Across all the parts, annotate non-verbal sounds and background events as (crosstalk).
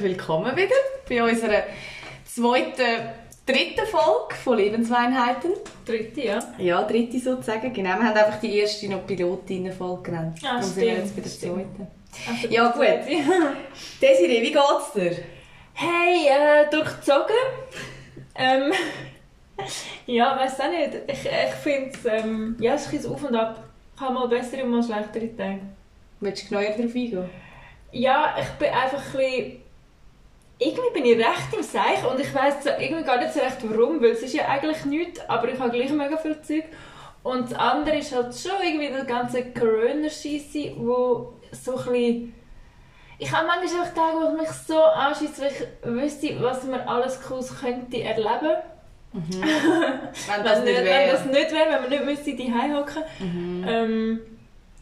herzlich willkommen wieder bei unserer zweiten, dritten Folge von Lebensweinheiten. Dritte, ja. Ja, dritte sozusagen, genau. Wir haben einfach die erste noch Pilotinnenfolge genannt. Ah, Darum sind wir stimmt, jetzt bei der stimmt. zweiten. Also, Ja, gut. (laughs) Desiree, wie geht's dir? Hey, äh, durchgezogen. Ähm, (laughs) ja, weiß auch nicht. Ich, ich finde es, ähm, ja, es ist ein bisschen auf und ab. Ich habe mal bessere und mal schlechtere Tage. Willst du genauer darauf eingehen? Ja, ich bin einfach ein bisschen... Irgendwie bin ich recht im Seich und ich so irgendwie gar nicht so recht warum, weil es ist ja eigentlich nichts, aber ich habe gleich mega viel Zeug. Und das andere ist halt schon irgendwie das ganze Corona-Scheisse, wo so ein bisschen... Ich habe manchmal auch Tage, wo es mich so anschießt, weil ich wüsste, was man alles Cooles könnte erleben. Wenn (laughs) Wenn, das nicht wenn wäre. das nicht wäre, wenn man nicht müsste die hocken Mhm. ähm,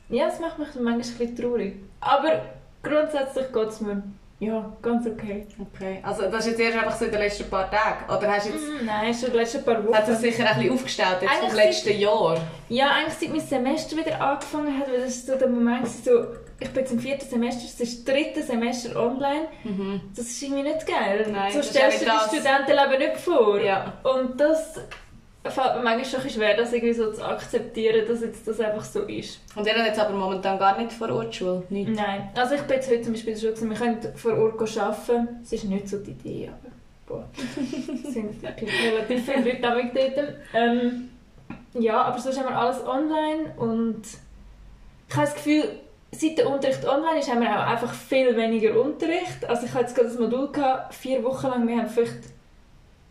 Ja, das macht mich manchmal ein bisschen traurig. Aber grundsätzlich geht es mir ja, ganz okay. Okay. Also das ist jetzt erst einfach so in den letzten paar Tagen? Oder hast du jetzt... Mm, Nein, schon die letzten paar Das hat sich Wochen. sicher ein bisschen aufgestellt jetzt vom Eigentlich letzten Jahr. Ja, eigentlich seit mein Semester wieder angefangen hat, weil das ist so der Moment so, ich bin jetzt im vierten Semester, es ist das dritte Semester online. Das ist irgendwie nicht geil. Nein, so stellst du dir das Studentenleben nicht vor. Ja. Und das manchmal schon ein bisschen schwer, das irgendwie so zu akzeptieren, dass jetzt das einfach so ist. Und ihr habt jetzt aber momentan gar nicht vor Ort Schule? Nicht? Nein. Also ich bin jetzt heute zum Beispiel Schule, gewesen, wir können vor Ort arbeiten. Es ist nicht so die Idee, aber boah. (laughs) Es sind relativ viele Leute damit dort. Ähm, ja, aber sonst haben wir alles online und ich habe das Gefühl, seit der Unterricht online ist, haben wir auch einfach viel weniger Unterricht. Also ich hatte jetzt gerade das Modul, gehabt, vier Wochen lang, wir haben vielleicht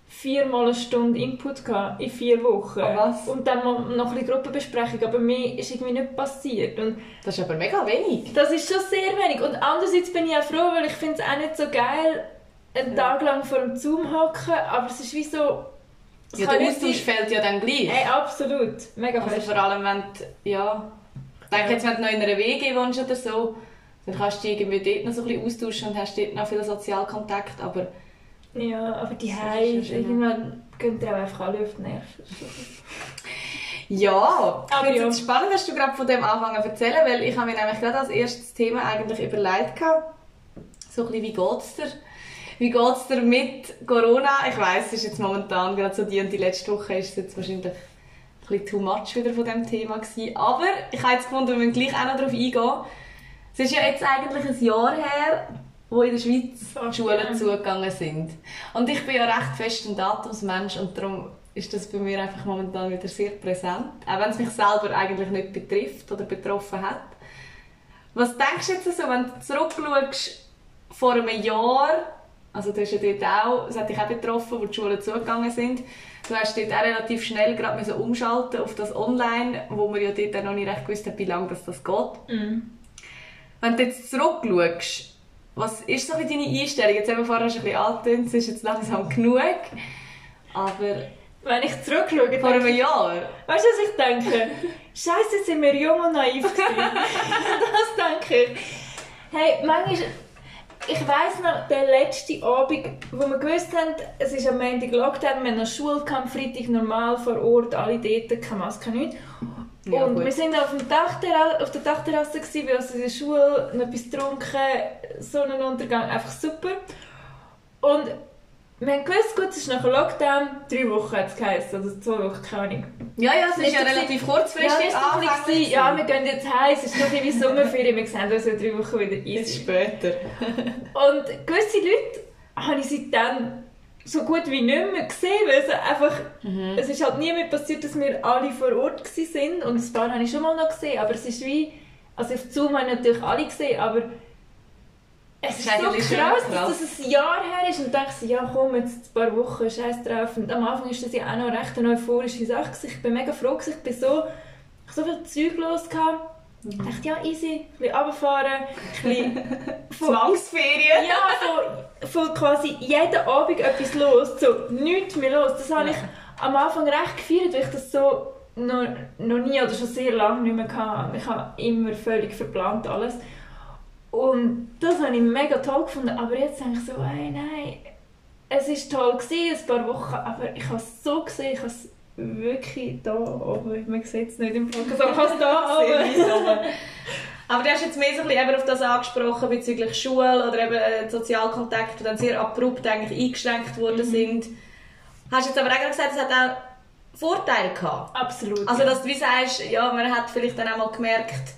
viermal eine Stunde Input gehabt in vier Wochen. Oh? Und dann mal noch ein bisschen Gruppenbesprechung, aber mehr ist irgendwie nicht passiert. Und Das ist aber mega wenig. das ist schon sehr wenig. Und andererseits bin ich auch froh, weil ich finde es auch nicht so geil, einen Tag lang vor dem Zoom hocken, aber es ist wie so... Ja, der Austausch fehlt ja dann gleich. Ey, absolut. Mega Also fest. vor allem, wenn du, ja... Ich denke jetzt, wenn du noch in einer WG wohnst oder so, dann kannst du dich irgendwie dort noch so ein bisschen austauschen und hast dort noch viel Sozialkontakt, aber... Ja, aber die Hause, irgendwann gehen dir auch einfach alle auf die Nerven. (laughs) Ja, ich Aber finde es ja. jetzt spannend, dass du gerade von dem anfangen zu erzählen, weil ich habe mir nämlich gerade als erstes Thema eigentlich überlegt gehabt, so ein bisschen, wie geht's dir? Wie geht's dir mit Corona? Ich weiss, es ist jetzt momentan gerade so die und die letzte Woche ist es jetzt wahrscheinlich ein bisschen too much wieder von dem Thema gewesen. Aber ich habe jetzt gefunden, wir müssen gleich auch noch darauf eingehen. Es ist ja jetzt eigentlich ein Jahr her, wo in der Schweiz die Schulen zugegangen sind. Und ich bin ja recht fest ein Datumsmensch und darum ist das bei mir einfach momentan wieder sehr präsent. Auch wenn es mich selber eigentlich nicht betrifft oder betroffen hat. Was denkst du jetzt so, wenn du zurückschaust vor einem Jahr, also du hast ja dort auch, es hat dich auch betroffen, wo die Schulen zugegangen sind, du hast dort auch relativ schnell gerade müssen umschalten auf das Online, wo man ja dort auch noch nicht recht gewusst hat, wie lange das, das geht. Mhm. Wenn du jetzt zurückschaust, was ist so deine Einstellung? Jetzt haben wir vorher schon ein bisschen angetönt, es ist jetzt langsam genug. Aber Wenn ich zurückschaue, vor einem Jahr, weißt du, was ich denke? Scheiße, sind wir jung und naiv gewesen. (laughs) das denke ich. Hey, manchmal, ich weiss noch, der letzte Abend, wo wir gewusst haben, es ist am Montag Lockdown, wir haben noch Schule, am Freitag normal vor Ort, alle dort, keine Maske, nichts. Ja, und gut. wir sind auf, dem Dachterra auf der Dachterrasse, gewesen, wir haben in der Schule noch etwas getrunken, Sonnenuntergang, einfach super. Und wir haben gewusst, gut, es ist nach Lockdown, drei Wochen hat es geheißen, oder zwei Wochen, keine Ahnung. ja, ja, es ist ja relativ Ja, kurzfristig ein bisschen, anfänglich ja, wir gehen jetzt heim, es ist noch ein wie Sommerferien, wir sehen uns in drei Wochen wieder Jetzt easy. später. Und gewisse Leute habe ich seitdem so gut wie nicht mehr gesehen, weil es einfach, es ist halt nie mehr passiert, dass wir alle vor Ort sind und ein paar habe ich schon mal noch gesehen, aber es ist wie, also auf Zoom habe ich natürlich alle gesehen, aber es ist so krass, dass das ein Jahr her ist und denke so, ja komm, jetzt ein paar Wochen, scheiß drauf. Und am Anfang ist das ja auch noch recht eine euphorische Sache. Ich bin mega froh, ich bin so, ich so viel Zeug los gehabt. Ich dachte, ja easy, ein bisschen runterfahren, ein bisschen (laughs) Zwangsferien. ja, von, von quasi jeden Abend etwas los, so nichts mehr los. Das habe ich am Anfang recht gefeiert, weil ich das so noch, noch nie oder schon sehr lange nicht mehr hatte. Ich habe immer völlig verplant alles. Und das habe ich mega toll gefunden. Aber jetzt denke ich so, ey, nein, es war toll, gewesen, ein paar Wochen, aber ich habe es so gesehen, ich habe es wirklich da oben, man sieht es nicht im Podcast, aber es da (laughs) oben. (laughs) Aber du hast jetzt mehr so ein bisschen auf das angesprochen bezüglich Schule oder eben äh, Sozialkontakte, die dann sehr abrupt eigentlich eingeschränkt worden Mhm. sind. Hast jetzt aber auch gesagt, es hat auch Vorteile gehabt. Absolut. Also dass du wie sagst, ja, man hat vielleicht dann auch mal gemerkt,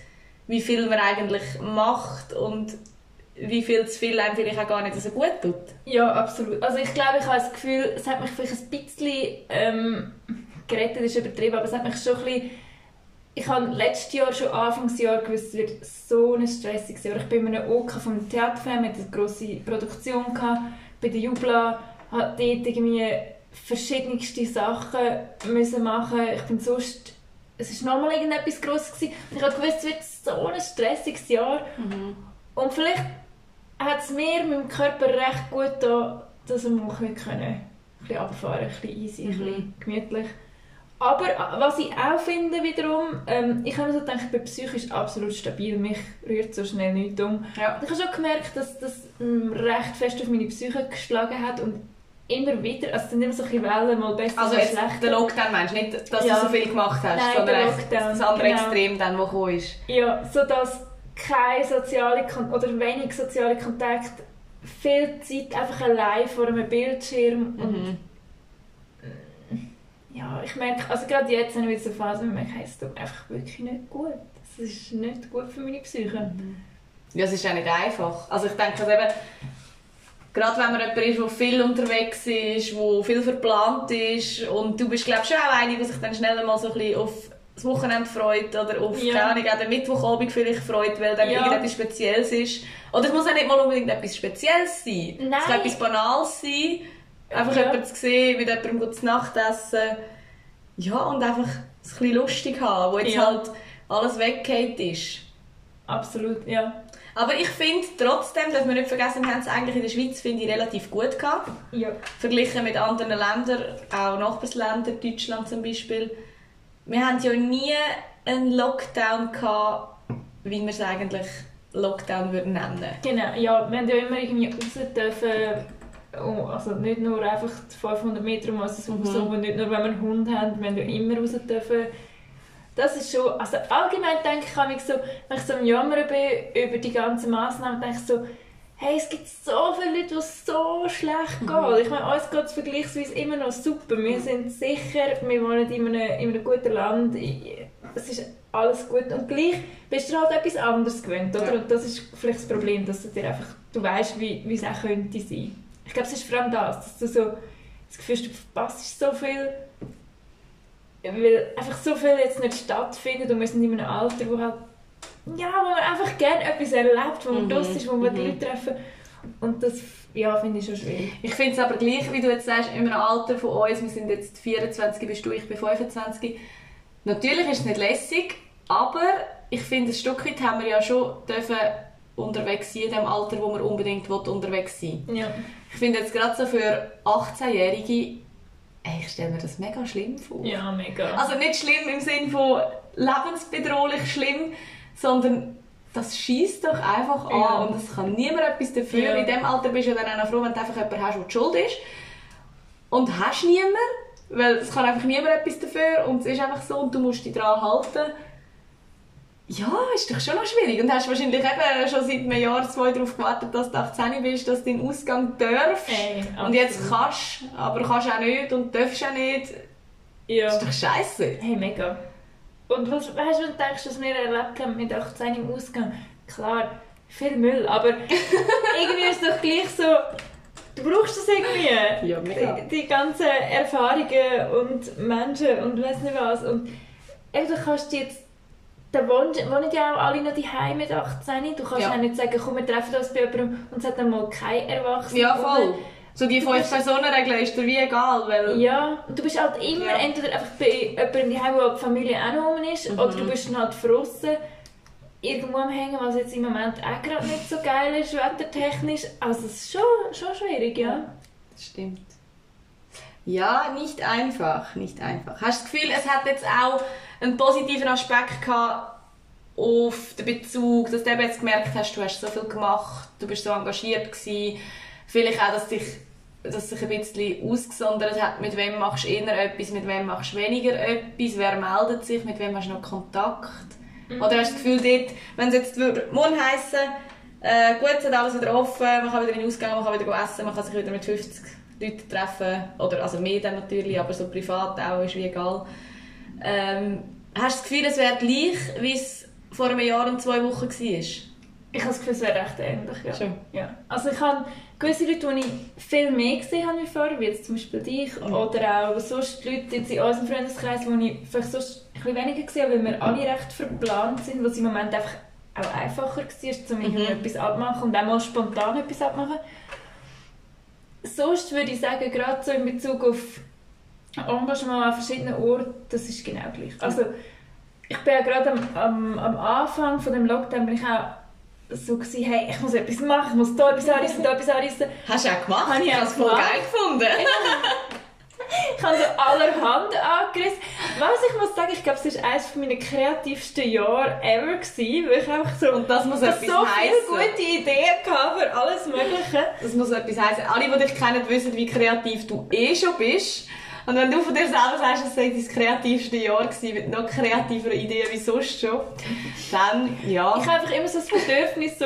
wie viel man eigentlich macht und wie viel zu viel einem vielleicht auch gar nicht so gut tut. Ja, absolut. Also ich glaube, ich habe das Gefühl, es hat mich vielleicht ein bisschen ähm, gerettet, ist übertrieben, aber es hat mich schon ein bisschen... Ich habe letztes Jahr, schon Anfangsjahr gewusst, es wird so ein stressiges Jahr. Ich bin in einem OK vom Theaterfilm, mit eine grosse Produktion gehabt, bei der Jubla, habe dort irgendwie verschiedenste Sachen müssen machen. Ich bin sonst... Es war nochmal irgendetwas Grosses. gewesen. Ich habe gewusst, es wird so ein stressiges Jahr. Und vielleicht hat es mir, meinem Körper recht gut getan, dass wir mal können, ein bisschen runterfahren, ein bisschen easy, ein bisschen gemütlich. Aber äh, was ich auch finde wiederum, ähm, ich habe so gedacht, ich bin psychisch absolut stabil, mich rührt so schnell nichts um. Ja. Ich habe schon gemerkt, dass das ähm, recht fest auf meine Psyche geschlagen hat und immer wieder, also es sind immer so Wellen, mal besser, Also mal schlechter. der Lockdown meinst du nicht, dass Ja. du so viel gemacht hast, Nein, sondern Lockdown, das andere genau. Extrem dann, das gekommen ist. Ja, so dass keine soziale Kon oder wenig soziale Kontakt, viel Zeit einfach allein vor einem Bildschirm Mhm. und ja, ich merke, also gerade jetzt habe ich so Phase, wo ich merke, es tut mir einfach wirklich nicht gut. Es ist nicht gut für meine Psyche. Ja, es ist auch nicht einfach. Also ich denke, also eben, gerade wenn man jemand ist, der viel unterwegs ist, der viel verplant ist und du bist, glaube ich, schon auch eine, die sich dann schnell mal so ein bisschen auf das Wochenende freut oder auf, Ja. keine Ahnung, auch den Mittwochabend vielleicht freut, weil dann Ja. irgendetwas Spezielles ist. Oder es muss auch nicht mal unbedingt etwas Spezielles sein. Nein. Es kann etwas Banales sein. Einfach Ja. jemanden zu sehen, mit jemandem zu Nacht essen. Ja, und einfach es ein bisschen lustig haben, wo jetzt Ja. halt alles weggeht ist. Absolut, ja. Aber ich finde trotzdem, dass wir nicht vergessen haben, es eigentlich in der Schweiz finde ich relativ gut gehabt. ja. Verglichen mit anderen Ländern, auch Nachbarländern, Deutschland zum Beispiel. Wir haben ja nie einen Lockdown gehabt, wie wir es eigentlich Lockdown würden nennen. Genau, ja, wir haben ja immer irgendwie raus dürfen, also nicht nur einfach die 500 Meter um herum, Mhm. so, nicht nur wenn wir einen Hund haben, wir haben ja immer raus dürfen. Das ist schon, also allgemein denke ich, kann ich so, wenn ich so am Jammern bin über die ganzen Massnahmen, denke ich so, hey, es gibt so viele Leute, die so schlecht geht. Ich meine, uns geht es vergleichsweise immer noch super. Wir sind sicher, wir wohnen in einem, in einem guten Land, es ist alles gut. Und gleich bist du halt etwas anderes gewöhnt, oder? Ja. Und das ist vielleicht das Problem, dass du dir einfach, du weißt, wie, wie es auch könnte sein. Ich glaube, es ist vor allem das, dass du so das Gefühl hast, du verpasst so viel, weil einfach so viel jetzt nicht stattfindet und wir sind in einem Alter, wo halt ja, wo man einfach gerne etwas erlebt, wo man Mhm, ist, wo man die mhm. Leute treffen. Und das ja, finde ich schon schwierig. Ich finde es aber gleich, wie du jetzt sagst, in einem Alter von uns, wir sind jetzt 24, bist du, ich bin 25. Natürlich ist es nicht lässig, aber ich finde, ein Stück weit haben wir ja schon dürfen unterwegs sein in dem Alter, wo man unbedingt will, unterwegs sein Ja. Ich finde jetzt gerade so für 18-Jährige, ey, ich stelle mir das mega schlimm vor. ja, mega. Also nicht schlimm im Sinne von lebensbedrohlich schlimm, sondern das schießt doch einfach an Ja. und es kann niemand etwas dafür. Ja. In dem Alter bist du dann auch froh, wenn du einfach jemanden hast, der die schuld ist. Und hast niemand, weil es kann einfach niemand etwas dafür und es ist einfach so und du musst dich daran halten. Ja, ist doch schon noch schwierig. Und hast wahrscheinlich eben schon seit einem Jahr, zwei darauf gewartet, dass du 18 bist, dass du den Ausgang darfst. Ey, und jetzt kannst aber kannst auch nicht und darfst auch nicht. ja. Das ist doch scheiße. Hey, mega. Und was, weißt du, wenn du denkst, was wir erlebt haben mit 18 im Ausgang? Klar, viel Müll, aber (laughs) irgendwie ist es doch gleich so, du brauchst das irgendwie. Ja, mega. Die, die ganzen Erfahrungen und Menschen und weiss nicht was. Und eben, du kannst jetzt, da wohnen, wohnen ja auch alle noch die mit 18. Du kannst Ja. nicht sagen, komm, wir treffen uns bei jemandem und es hat dann mal kein Erwachsener. Ja, voll. So die fünf Personen-Regel ist dir wie egal, weil... Ja, und du bist halt immer Ja. entweder einfach bei jemandem daheim, wo die Familie auch noch rum ist, Mhm. oder du bist dann halt draussen irgendwo am Hängen, was jetzt im Moment auch gerade nicht so geil ist, wettertechnisch. Also es ist schon, schon schwierig, ja. Das stimmt. Ja, nicht einfach, nicht einfach. Hast du das Gefühl, es hat jetzt auch einen positiven Aspekt gehabt auf den Bezug, dass du jetzt gemerkt hast, du hast so viel gemacht, du bist so engagiert gewesen, vielleicht auch, dass dich dass sich ein bisschen ausgesondert hat, mit wem machst du eher etwas, mit wem machst du weniger etwas, wer meldet sich, mit wem hast du noch Kontakt. Oder hast du das Gefühl, dort, wenn es jetzt morgen heissen äh, gut, es hat alles wieder offen, man kann wieder in den Ausgang, man kann wieder essen, man kann sich wieder mit 50 Leuten treffen, oder also mehr dann natürlich, aber so privat auch, ist wie egal. Ähm, hast du das Gefühl, es wäre gleich, wie es vor einem Jahr und zwei Wochen war? Ich habe das Gefühl, es wäre recht ähnlich, ja. Schon. ja. Also ich habe gewisse Leute, die ich viel mehr gesehen habe wie vorher, wie jetzt zum Beispiel dich, Mhm. oder auch sonst Leute jetzt in unserem Freundeskreis, die ich vielleicht sonst ein bisschen weniger gesehen habe, weil wir alle recht verplant sind, was im Moment einfach auch einfacher war, um Mhm. etwas abmachen und auch mal spontan etwas abmachen. Sonst würde ich sagen, gerade so in Bezug auf Engagement an verschiedenen Orten, das ist genau gleich. Also ich bin ja gerade am, am, am Anfang von dem Lockdown bin ich auch so gewesen, hey, ich muss etwas machen, ich muss da etwas anreissen, da etwas anreissen. Hast du auch gemacht? Habe ich auch habe es voll geil gefunden. Ich habe so allerhand angerissen. Was ich muss sagen, ich glaube, es war eines meiner kreativsten Jahre ever, gewesen, weil ich einfach so, Und das muss so etwas viele heissen. gute Ideen hatte für alles Mögliche. Das muss etwas heißen. Alle, die dich kennen, wissen, wie kreativ du eh schon bist. Und wenn du von dir selber sagst, es sei dein kreativste Jahr gewesen, mit noch kreativeren Ideen wie sonst schon, dann, ja. Ich habe einfach immer so das Bedürfnis, so,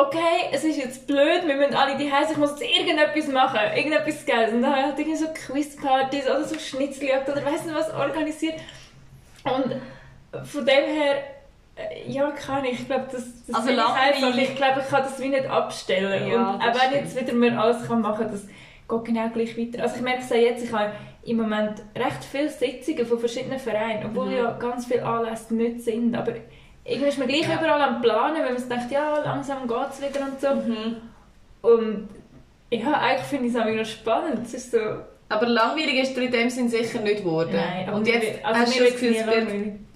okay, es ist jetzt blöd, wir müssen alle die heißen, ich muss jetzt irgendetwas machen, irgendetwas Geiles. Und dann habe ich halt irgendwie so Quizpartys oder so Schnitzeljagd oder weiss nicht was organisiert. Und von dem her, äh, ja, kann ich. Ich glaube, das, das Also ich einfach. Ich glaube, ich kann das wie nicht abstellen. Ja, und auch wenn jetzt wieder mir alles kann machen kann, das geht genau gleich weiter. Also ich merke es auch jetzt, ich habe im Moment recht viele Sitzungen von verschiedenen Vereinen, obwohl Mhm. ja ganz viele Anlässe nicht sind. Aber irgendwie ist man gleich Ja. überall am Planen, wenn man sich denkt, ja, langsam geht es wieder und so. Mhm. Und ja, eigentlich finde ich es auch noch spannend. Es ist so, Aber langweilig ist dir in dem Sinn sicher nicht geworden. nein, Und jetzt also hast du das Gefühl, es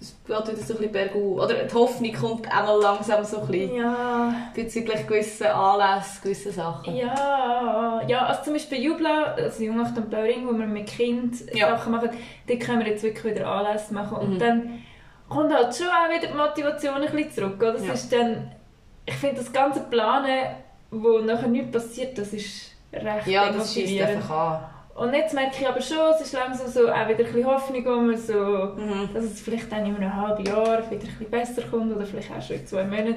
es geht wieder so ein bisschen bergauf. Oder die Hoffnung kommt auch mal langsam so ein bisschen Ja, bezüglich gewissen Anlässen, gewissen Sachen. ja, ja, also zum Beispiel Jubla, also Jungacht und Bauring, wo wir mit Kind Ja. Sachen machen, dort können wir jetzt wirklich wieder Anlässe machen. Und Mhm. dann kommt halt schon auch wieder die Motivation ein bisschen zurück. Oder? Das Ja. ist dann, ich finde das ganze Planen, wo nachher nichts passiert, das ist recht Ja, das schießt einfach an. Und jetzt merke ich aber schon, es ist langsam so auch wieder ein bisschen Hoffnung, man so, Mhm. dass es vielleicht dann in einem halben Jahr wieder ein bisschen besser kommt oder vielleicht auch schon in zwei Monaten.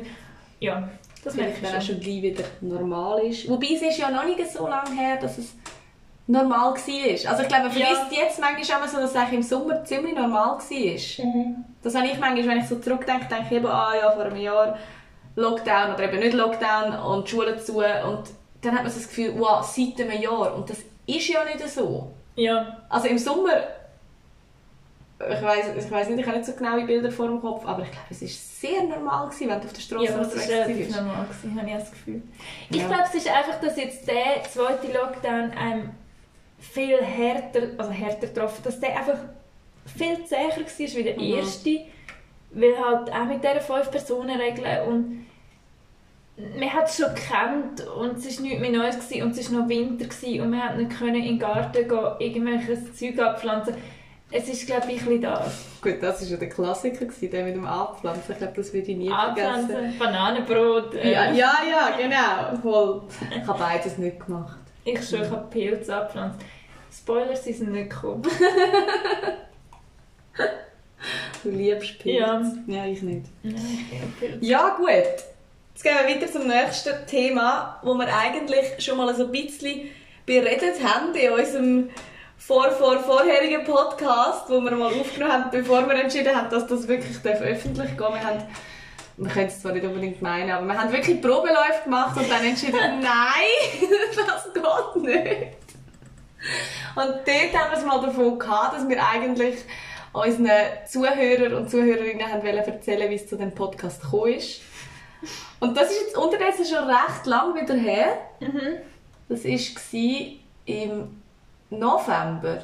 Ja, das merke ich schon. schon gleich wieder normal ist. Wobei es ist ja noch nicht so lange her, dass es normal war. Also ich glaube, man Ja. vergisst jetzt manchmal auch so, dass es eigentlich im Sommer ziemlich normal war. Mhm. Das habe ich manchmal, wenn ich so zurückdenke, denke ich eben, ah ja, vor einem Jahr Lockdown oder eben nicht Lockdown und die Schulen zu und dann hat man so das Gefühl, wow, seit einem Jahr und das ist ja nicht so. Ja, Also im Sommer, ich weiß ich weiss nicht, ich habe nicht so genaue Bilder vor dem Kopf, aber ich glaube, es war sehr normal, gewesen, wenn du auf der Straße ja das unterwegs war relativ warst. normal, gewesen, habe ich das Gefühl. Ich Ja. glaube, es ist einfach, dass jetzt der zweite Lockdown einem viel härter, also härter getroffen, dass der einfach viel zäher war wie der Mhm. erste, weil halt auch mit dieser 5-Personen-Regel und man hat es schon gekannt und es war nichts mehr Neues gewesen, und es war noch Winter gewesen, und man hat nicht können in den Garten gehen, irgendwelches Zeug abpflanzen. Es ist glaube ich ein das. Gut, das war ja der Klassiker, gewesen, der mit dem Abpflanzen. Ich glaube, das würde ich nie vergessen. Anpflanzen, Bananenbrot. äh, Ja, ja, ja, genau. Voll. Ich habe beides nicht gemacht. Ich schon, ich habe Pilze abgepflanzt. Spoiler, sie sind nicht gekommen. (laughs) Du liebst Pilze. Ja. ja, ich nicht. Nein, ich. Ja, gut. Jetzt gehen wir weiter zum nächsten Thema, wo wir eigentlich schon mal so ein bisschen beredet haben in unserem vor, vor, vorherigen Podcast, wo wir mal aufgenommen haben, bevor wir entschieden haben, dass das wirklich darf öffentlich gehen Wir haben wir können es zwar nicht unbedingt meinen, aber wir haben wirklich Probeläufe gemacht und dann entschieden, (laughs) nein, (laughs) das geht nicht. Und dort haben wir es mal davon gehabt, dass wir eigentlich unseren Zuhörern und Zuhörerinnen haben wollen erzählen, wie es zu dem Podcast gekommen ist. Und das ist jetzt unterdessen schon recht lang wieder her. Mhm. Das war im November,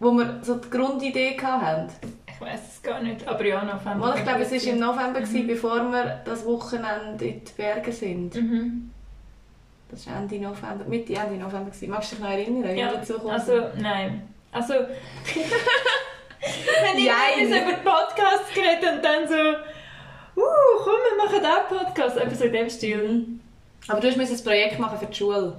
wo wir so die Grundidee hatten. Ich weiß es gar nicht, aber ja, November. Mal, ich glaube, es war im November, Mhm. bevor wir das Wochenende in die Berge sind. Mhm. Das war Ende November, Mitte Ende November. Gewesen. Magst du dich noch erinnern, wie Ja, wir dazu gekommen also, nein. Also, (laughs) wenn ich über Podcasts geredet und dann so, uh, komm, wir machen auch Podcast, so in dem Stil. Aber du musst ein Projekt machen für die Schule.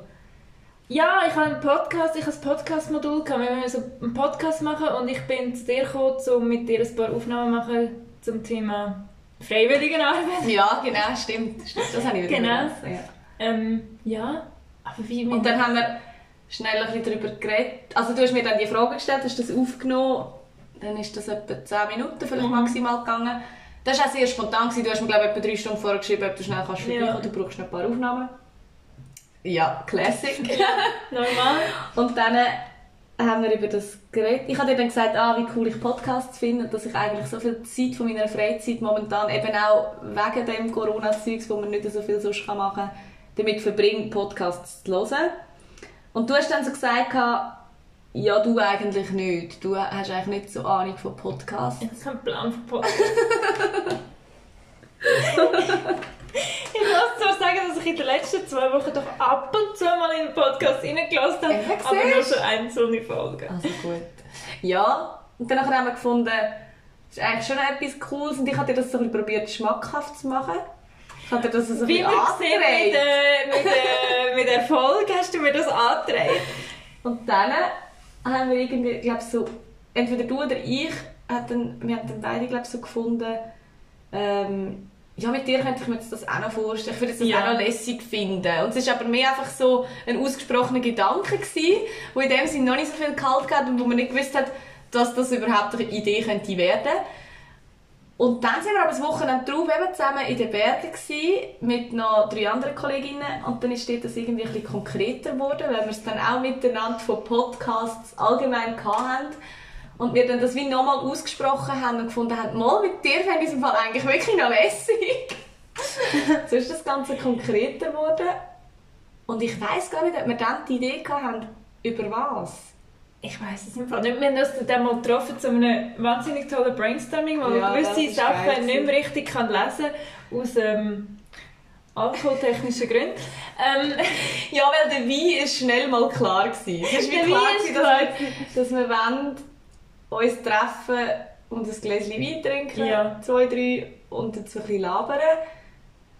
Ja, ich habe einen Podcast, ich habe ein Podcast-Modul gehabt. Wir so einen Podcast machen und ich bin zu dir gekommen, um mit dir ein paar Aufnahmen machen zum Thema Freiwilligenarbeit. Ja, genau, stimmt. stimmt. Das habe ich wieder Genau. Ja. Ähm, ja, aber wie Und dann haben wir schnell ein bisschen darüber geredet. Also du hast mir dann die Frage gestellt, hast das aufgenommen. Dann ist das etwa 10 Minuten vielleicht Mhm. maximal gegangen. Das war auch sehr spontan. Gewesen. Du hast mir glaube ich etwa 3 Stunden vorher geschrieben, ob du schnell kannst Ja. vorbeikommen Du brauchst noch ein paar Aufnahmen. Ja, Classic. (laughs) normal. Und dann äh, haben wir über das geredet. Ich habe dir dann gesagt, ah, wie cool ich Podcasts finde und dass ich eigentlich so viel Zeit von meiner Freizeit momentan eben auch wegen dem Corona-Zeugs, wo man nicht so viel sonst machen kann, damit verbringe, Podcasts zu hören. Und du hast dann so gesagt, ja, du eigentlich nicht. Du hast eigentlich nicht so Ahnung von Podcasts. Ich habe keinen Plan für Podcast. (laughs) ich muss zwar sagen, dass ich in den letzten zwei Wochen doch ab und zu mal in den Podcast reingelassen habe, Eben, aber nur so einzelne Folgen. Also gut. Ja, und dann haben wir gefunden, das ist eigentlich schon etwas Cooles und ich habe dir das so ein bisschen probiert, schmackhaft zu machen. Ich habe dir das so ein Wie wir gesehen mit, mit, mit der Folge hast du mir das angetragen. Und dann haben wir irgendwie, glaube so, entweder du oder ich, hat dann, wir haben dann beide, glaube so gefunden, ähm, ja, mit dir könnte ich mir jetzt das auch noch vorstellen. Ich würde das Ja. auch noch lässig finden. Und es war aber mehr einfach so ein ausgesprochener Gedanke, gewesen, wo in dem Sinne noch nicht so viel kalt hat und wo man nicht gewusst hat, dass das überhaupt eine Idee könnte werden. Und dann sind wir aber das Wochenende drauf eben zusammen in den Bergen gewesen, mit noch drei anderen Kolleginnen und dann ist das irgendwie ein bisschen konkreter geworden, weil wir es dann auch miteinander von Podcasts allgemein hatten und wir dann das wie nochmal ausgesprochen haben und gefunden haben, mal mit dir fände ich es im Fall eigentlich wirklich noch lässig. (laughs) so ist das Ganze konkreter geworden und ich weiß gar nicht, ob wir dann die Idee hatten, über was. Ich weiß es Fall nicht. Wir haben uns dann mal getroffen zu einem wahnsinnig tollen Brainstorming, wo Ja, man gewisse Sachen nicht mehr richtig kann lesen kann, aus ähm, alkoholtechnischen Gründen. Ähm, (laughs) Ja, weil der Wein ist schnell mal klar gewesen. Es ist wie Der klar, Wein ist gewesen, klar dass, wir, dass wir wollen, uns treffen und ein Gläschen Wein trinken, Ja. zwei, drei, und jetzt ein bisschen labern.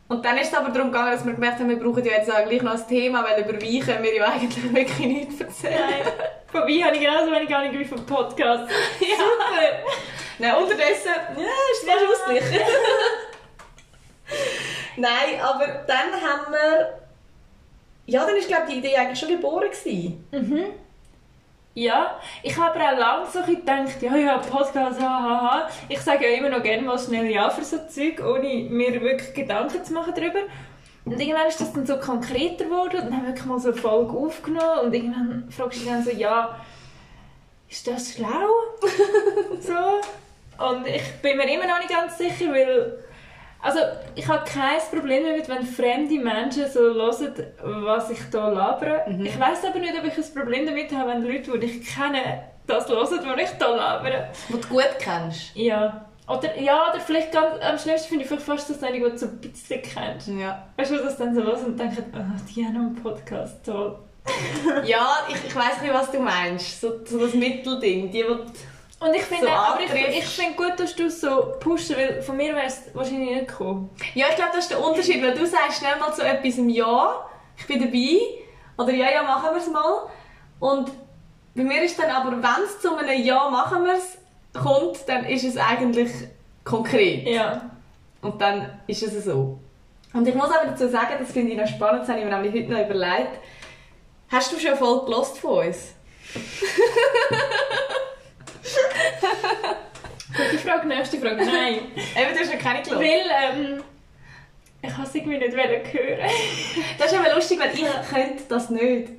Und dann ist es aber darum gegangen, dass wir gemerkt haben, wir brauchen ja jetzt gleich noch ein Thema, weil über Wein können wir ja eigentlich (laughs) wirklich nichts erzählen. nein, von Wein habe ich genauso wenig Ahnung wie vom Podcast. (laughs) Super! Nein, unterdessen, ja, ist sehr lustig. (laughs) Nein, aber dann haben wir... Ja, dann ist, glaube ich, die Idee eigentlich schon geboren gewesen. Mhm. Ja, ich habe aber auch lange so gedacht, ja, ja, Podcast, hahaha. Ich sage ja immer noch gerne mal schnell Ja für so Zeug, ohne mir wirklich Gedanken zu machen darüber. Und irgendwann ist das dann so konkreter geworden und dann haben wir wirklich mal so eine Folge aufgenommen und irgendwann fragst du dich dann so, ja, ist das schlau? (laughs) so. Und ich bin mir immer noch nicht ganz sicher, weil also ich habe kein Problem damit, wenn fremde Menschen so hören, was ich hier labere. Ich weiß aber nicht, ob ich ein Problem damit habe, wenn Leute, die ich kenne, das hören, was ich hier labere. Die du gut kennst. Ja. Oder, ja, oder vielleicht ganz, am schlimmsten finde ich fast das einige, die du so ein bisschen kennst. Ja. Weißt du, das dann so hören und denken, oh, die haben einen Podcast, toll. Ja, ich, ich weiss nicht, was du meinst. So, so das Mittelding. Die, die Und ich finde, So aber ich, ich finde gut, dass du es so pushen, weil von mir wäre es wahrscheinlich nicht gekommen. Ja, ich glaube, das ist der Unterschied, weil du sagst schnell mal zu etwas im Ja, ich bin dabei, oder ja, ja, machen wir es mal. Und bei mir ist dann aber, wenn es zu einem Ja, machen wir es kommt, dann ist es eigentlich konkret. Ja. Und dann ist es so. Und ich muss aber dazu sagen, das finde ich noch spannend, das habe ich mir nämlich heute noch überlegt. Hast du schon Folge gelost von uns? (laughs) Gute Frage, nächste Frage. Nein. Eben, du hast noch keine gelost. Weil, ähm, ich habe es irgendwie nicht wollen hören. Das ist aber lustig, weil ich könnte das nicht.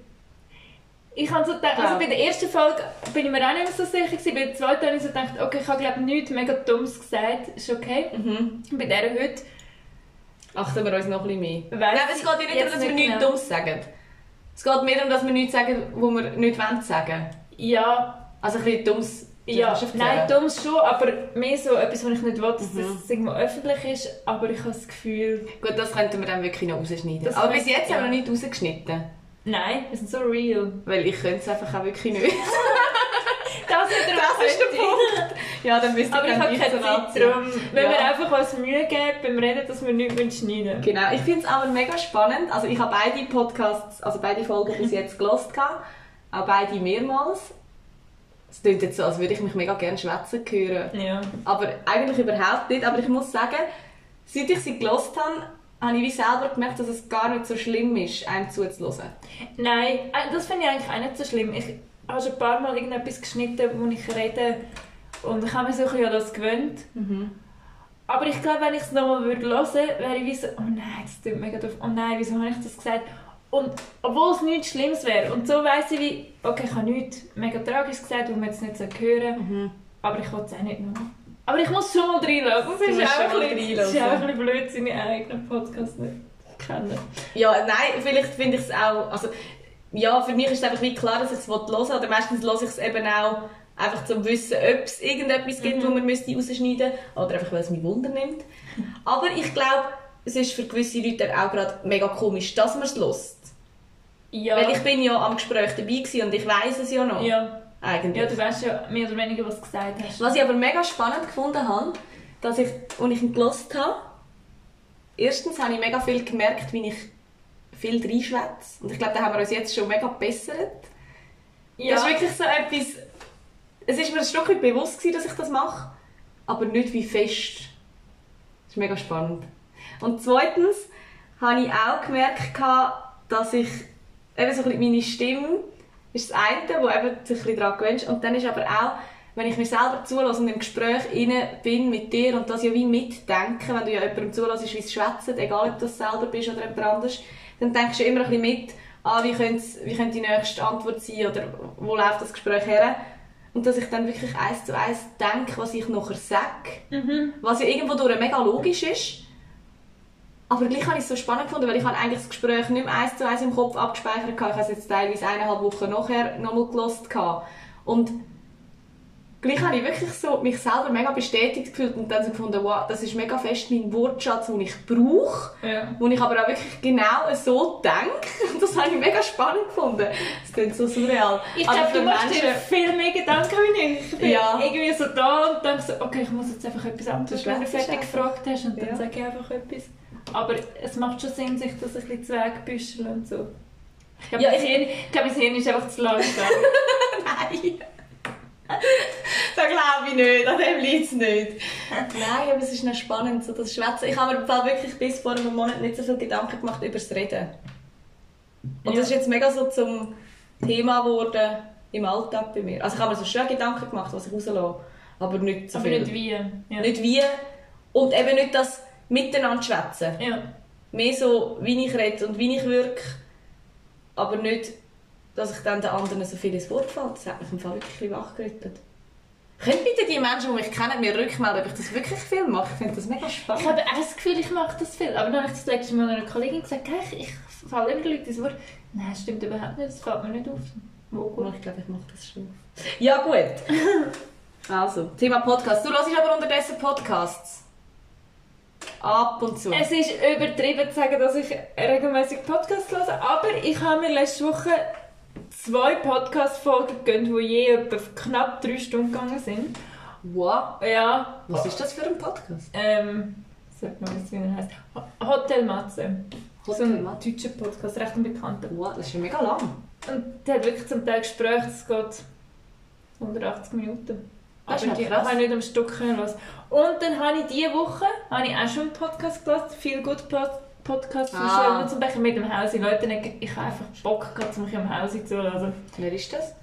Ich habe so gedacht, also Ja. bei der ersten Folge bin ich mir auch nicht mehr so sicher gewesen. Bei der zweiten habe ich so gedacht, okay, ich habe glaube nichts mega Dummes gesagt, ist okay. Mhm. Bei der heute Achten wir uns noch ein bisschen mehr. Nein, es geht ja nicht darum, dass wir nichts genau. Dummes sagen. Es geht mehr darum, dass wir nichts sagen, wo wir nicht wollen sagen. Ja, Also ein bisschen Dummes. Ja. Nein? Dummes schon, aber mehr so etwas, was ich nicht will, dass Mhm. das irgendwo öffentlich ist. Aber ich habe das Gefühl, Gut, das könnten wir dann wirklich noch rausschneiden. Das aber bis jetzt haben wir ja. noch nicht rausgeschnitten. nein, wir sind so real. Weil ich könnte es einfach auch wirklich nicht. Das, (laughs) Das ist der. Punkt. Ja, dann müsst ihr Aber ich habe keine Zeit darum. Wenn Ja. wir einfach uns Mühe geben beim Reden, dass wir nichts schneiden. Genau, ich finde es aber mega spannend. Also ich habe beide Podcasts, also beide Folgen bis (laughs) jetzt gelost gehabt. Auch beide mehrmals. Es klingt jetzt so, als würde ich mich mega gerne schwätzen hören. Ja. Aber eigentlich überhaupt nicht. Aber ich muss sagen, seit ich sie gelost habe, habe ich wie selber gemerkt, dass es gar nicht so schlimm ist, einem zuzuhören. Nein, äh, das finde ich eigentlich auch nicht so schlimm. Ich habe schon ein paar Mal irgendetwas geschnitten, wo ich rede und ich habe mich so ein bisschen an das gewöhnt. Aber ich glaube, wenn ich es nochmal hören würde, wäre ich wie so, oh nein, das tut mega doof, oh nein, wieso habe ich das gesagt? Und obwohl es nichts Schlimmes wäre. Und so weiss ich wie, okay, ich habe nichts mega Tragisches gesagt, wo man jetzt nicht hören sollte, Mhm. aber ich will es auch nicht noch. Aber ich muss schon mal reinlassen. Das ist auch ein bisschen, das ist auch ein bisschen blöd, seine eigenen Podcasts nicht kennen. Ja, nein, vielleicht finde ich es auch. Also, ja, für mich ist es einfach wie klar, dass ich es hören will. Oder meistens höre ich es eben auch einfach zum Wissen, ob es irgendetwas gibt, wo man müsste rausschneiden müsste. Oder einfach, weil es mich Wunder nimmt. (laughs) Aber ich glaube, es ist für gewisse Leute auch gerade mega komisch, dass man es hört. Ja. Weil ich bin ja am Gespräch dabei gewesen und ich weiß es ja noch. ja. Eigentlich. ja, du weißt ja mehr oder weniger, was du gesagt hast. Was ich aber mega spannend gefunden habe, dass ich, als ich ihn gelost habe, erstens habe ich mega viel gemerkt, wie ich viel reinschwätze. Und ich glaube, da haben wir uns jetzt schon mega gebessert. Ja. Das ist wirklich so etwas... Es ist mir ein Stück weit bewusst gewesen, dass ich das mache, aber nicht wie fest. Das ist mega spannend. Und zweitens habe ich auch gemerkt, dass ich eben so ein bisschen meine Stimme ist das eine, wo eben sich ein bisschen daran gewöhnt. Und dann ist aber auch, wenn ich mir selber zulasse und im Gespräch inne bin mit dir und das ja wie mitdenken, wenn du ja jemandem zulässt, wie es schwätzt, egal ob du das selber bist oder jemand anderes, dann denkst du immer ein bisschen mit, ah, wie könnte, wie könnte die nächste Antwort sein oder wo läuft das Gespräch her. Und dass ich dann wirklich eins zu eins denke, was ich nachher sage. Mhm. Was ja irgendwo durch mega logisch ist. Aber gleich habe ich es so spannend gefunden, weil ich habe eigentlich das Gespräch nicht mehr eins zu eins im Kopf abgespeichert hatte. Ich habe es jetzt teilweise eineinhalb Wochen nachher nochmal gelost. Und gleich habe ich wirklich so mich selber mega bestätigt gefühlt und dann so gefunden, wow, das ist mega fest mein Wortschatz, den ich brauche. Ja. Wo ich aber auch wirklich genau so denke. (laughs) Und das habe ich mega spannend gefunden. Das klingt so surreal. Ich glaube, du machst dir viel mehr Gedanken wie ich. Ich bin Ja. irgendwie so da und denke so, okay, ich muss jetzt einfach etwas anderes, wenn du fertig gefragt hast und dann Ja. sage ich einfach etwas. Aber es macht schon Sinn, sich das ein bisschen zu wegbüscheln und so. Ich glaube, Ja, mein, ich- Hirn, ich glaube, mein Hirn ist einfach zu langsam. (laughs) Nein. das glaube ich nicht, an dem liegt es nicht. Nein, aber es ist noch spannend, so das Schwätzen. Ich habe mir im Fall wirklich bis vor einem Monat nicht so viel Gedanken gemacht über das Reden. Und Ja. das ist jetzt mega so zum Thema geworden im Alltag bei mir. Also ich habe mir so schön Gedanken gemacht, was ich rauslasse, aber nicht so Aber viel. nicht wie. Ja. Nicht wie und eben nicht das Miteinander schwätzen. ja. Mehr so, wie ich rede und wie ich wirke, aber nicht, dass ich dann den anderen so viel ins Wort falle. Das hat mich im Fall wirklich wachgerüttelt. Können bitte die Menschen, die mich kennen, mir rückmelden, ob ich das wirklich viel mache? Ich finde das mega Ich spannend. habe auch das Gefühl, ich mache das viel. Aber dann habe ich das letzte Mal einer Kollegin gesagt, hey, ich falle immer Leute ins Wort. Nein, das stimmt überhaupt nicht, das fällt mir nicht auf. Wo Oh, ich glaube, ich mache das schon. Ja, gut. (laughs) Also, Thema Podcast. Du hörst aber unterdessen Podcasts. Ab und zu. Es ist übertrieben zu sagen, dass ich regelmäßig Podcasts höre, aber ich habe mir letzte Woche zwei Podcast-Folgen gegönnt, die je etwa knapp drei Stunden gegangen sind. Wow. Ja, Was ist das für ein Podcast? ähm, sag mal, wie er heißt. Hotel Matze. so Hotel ein Matze. deutscher Podcast, recht ein bekannter. Wow, das ist ja mega lang. Und der hat wirklich zum Teil Gespräche, das geht 180 Minuten. Das ist Aber die krass. habe ich nicht am Stück hören. Und dann habe ich diese Woche habe ich auch schon einen Podcast gehört, viel gut Podcast von Ah. ah. zum Beispiel mit dem Hausi. Leute, ich habe einfach Bock gehabt, mich am Hausi zu hören. Wer ist das?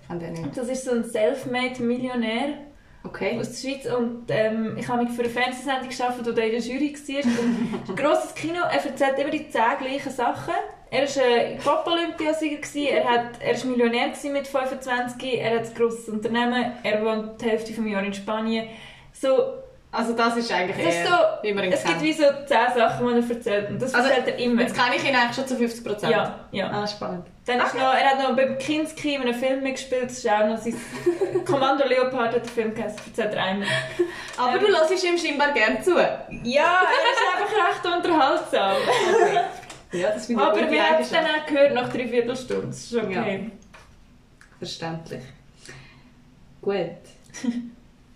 Das ist so ein Selfmade-Millionär Okay. aus der Schweiz und ähm, ich habe mich für eine Fernsehsendung geschafft, wo der in der Jury war. Und ein (laughs) grosses Kino, er erzählt immer die zehn gleichen Sachen. Er war Pop-Olympiasieger, gewesen, er, hat, er war Millionär mit 25, er hat ein grosses Unternehmen, er wohnt die Hälfte des Jahres in Spanien. So, Also das ist eigentlich das ist so, wie man ihn es gibt kennt. wie so zehn Sachen, die er erzählt und das Also, erzählt er immer. Jetzt kenne ich ihn eigentlich schon zu 50 Prozent. Ja, ja. Ah, spannend. Dann ist noch, er hat noch beim Kinski in einem Film mitgespielt, das ist auch noch sein (laughs) Kommando Leopard hat der Film geheißen, das erzählt er einmal. Aber Ähm, du hörst ihm scheinbar gerne zu. Ja, er ist einfach recht unterhaltsam. (laughs) Ja, das finde ich Aber wir haben es dann auch gehört nach drei Viertelstunden. Das ist okay. Verständlich. Gut. (laughs)